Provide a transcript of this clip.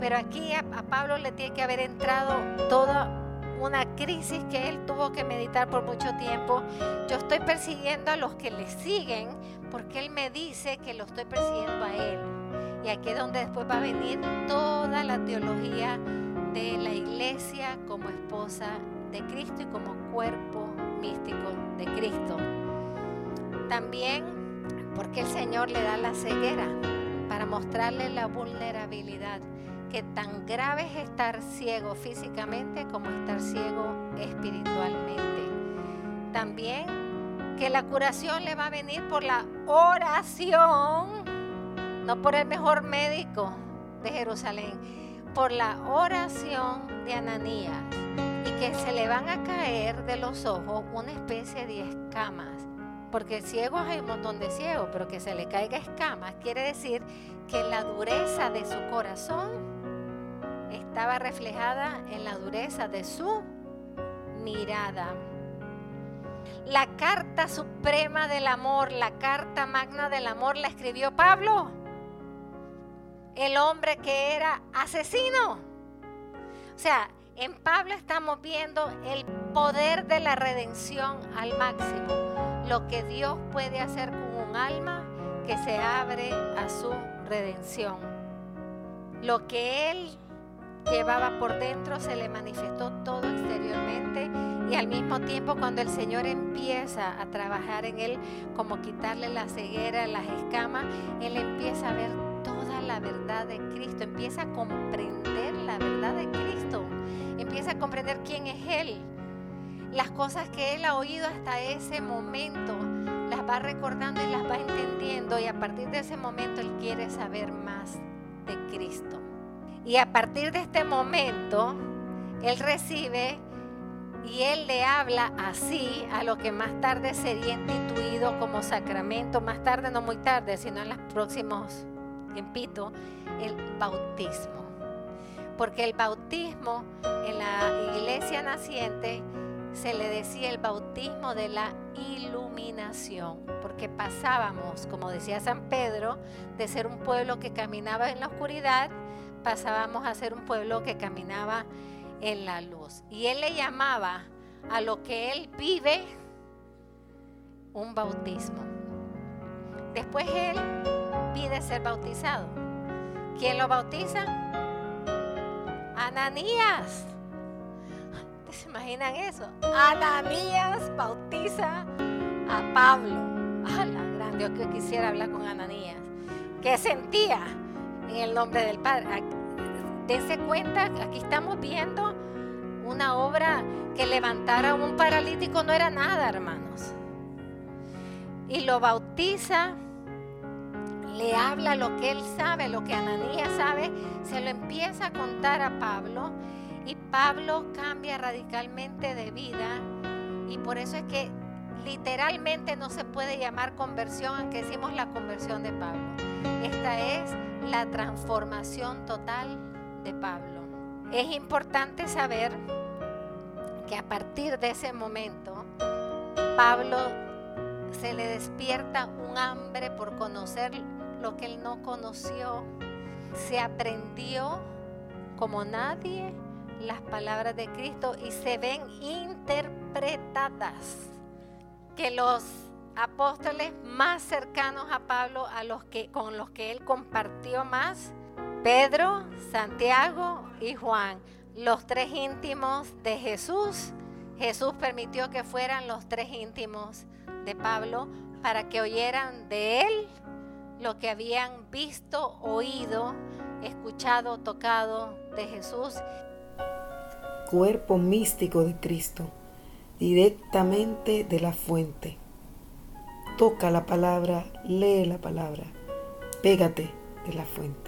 Pero aquí a, Pablo le tiene que haber entrado toda una crisis que él tuvo que meditar por mucho tiempo. Yo estoy persiguiendo a los que le siguen porque él me dice que lo estoy persiguiendo a él. Y aquí es donde después va a venir toda la teología de la iglesia como esposa de Cristo y como cuerpo místico de Cristo. También porque el Señor le da la ceguera para mostrarle la vulnerabilidad, que tan grave es estar ciego físicamente como estar ciego espiritualmente. También que la curación le va a venir por la oración, no por el mejor médico de Jerusalén, por la oración de Ananías y que se le van a caer de los ojos una especie de escamas. Porque ciegos hay un montón de ciegos, pero que se le caiga escamas quiere decir que la dureza de su corazón estaba reflejada en la dureza de su mirada. La carta suprema del amor, la carta magna del amor la escribió Pablo, el hombre que era asesino. O sea, en Pablo estamos viendo el poder de la redención al máximo, lo que Dios puede hacer con un alma que se abre a su redención. Lo que Él llevaba por dentro se le manifestó todo exteriormente y al mismo tiempo cuando el Señor empieza a trabajar en Él, como quitarle la ceguera, las escamas, Él empieza a ver toda la verdad de Cristo, empieza a comprender la verdad de Cristo, empieza a comprender quién es Él. Las cosas que Él ha oído hasta ese momento las va recordando y las va entendiendo y a partir de ese momento Él quiere saber más de Cristo. Y a partir de este momento, Él recibe y Él le habla así a lo que más tarde sería instituido como sacramento, más tarde, no muy tarde, sino en los próximos tiempitos, el bautismo. Porque el bautismo en la iglesia naciente se le decía el bautismo de la iluminación, porque pasábamos, como decía San Pedro, de ser un pueblo que caminaba en la oscuridad, pasábamos a ser un pueblo que caminaba en la luz. Y él le llamaba a lo que él vive un bautismo. Después él pide ser bautizado. ¿Quién lo bautiza? Ananías. ¿Se imaginan eso? Ananías bautiza a Pablo. ¡Ah, la grande! Yo que quisiera hablar con Ananías. ¿Qué sentía en el nombre del Padre? Dense cuenta, aquí estamos viendo una obra que levantar a un paralítico no era nada, hermanos. Y lo bautiza, le habla lo que él sabe, lo que Ananías sabe, se lo empieza a contar a Pablo y Pablo cambia radicalmente de vida y por eso es que literalmente no se puede llamar conversión, aunque decimos la conversión de Pablo. Esta es la transformación total de Pablo. Es importante saber que a partir de ese momento, Pablo se le despierta un hambre por conocer lo que él no conoció. Se aprendió como nadie las palabras de Cristo y se ven interpretadas. Que los apóstoles más cercanos a Pablo, con los que él compartió más, Pedro, Santiago y Juan, los tres íntimos de Jesús. Jesús permitió que fueran los tres íntimos de Pablo para que oyeran de él lo que habían visto, oído, escuchado, tocado de Jesús cuerpo místico de Cristo, directamente de la fuente. Toca la palabra, lee la palabra, pégate de la fuente.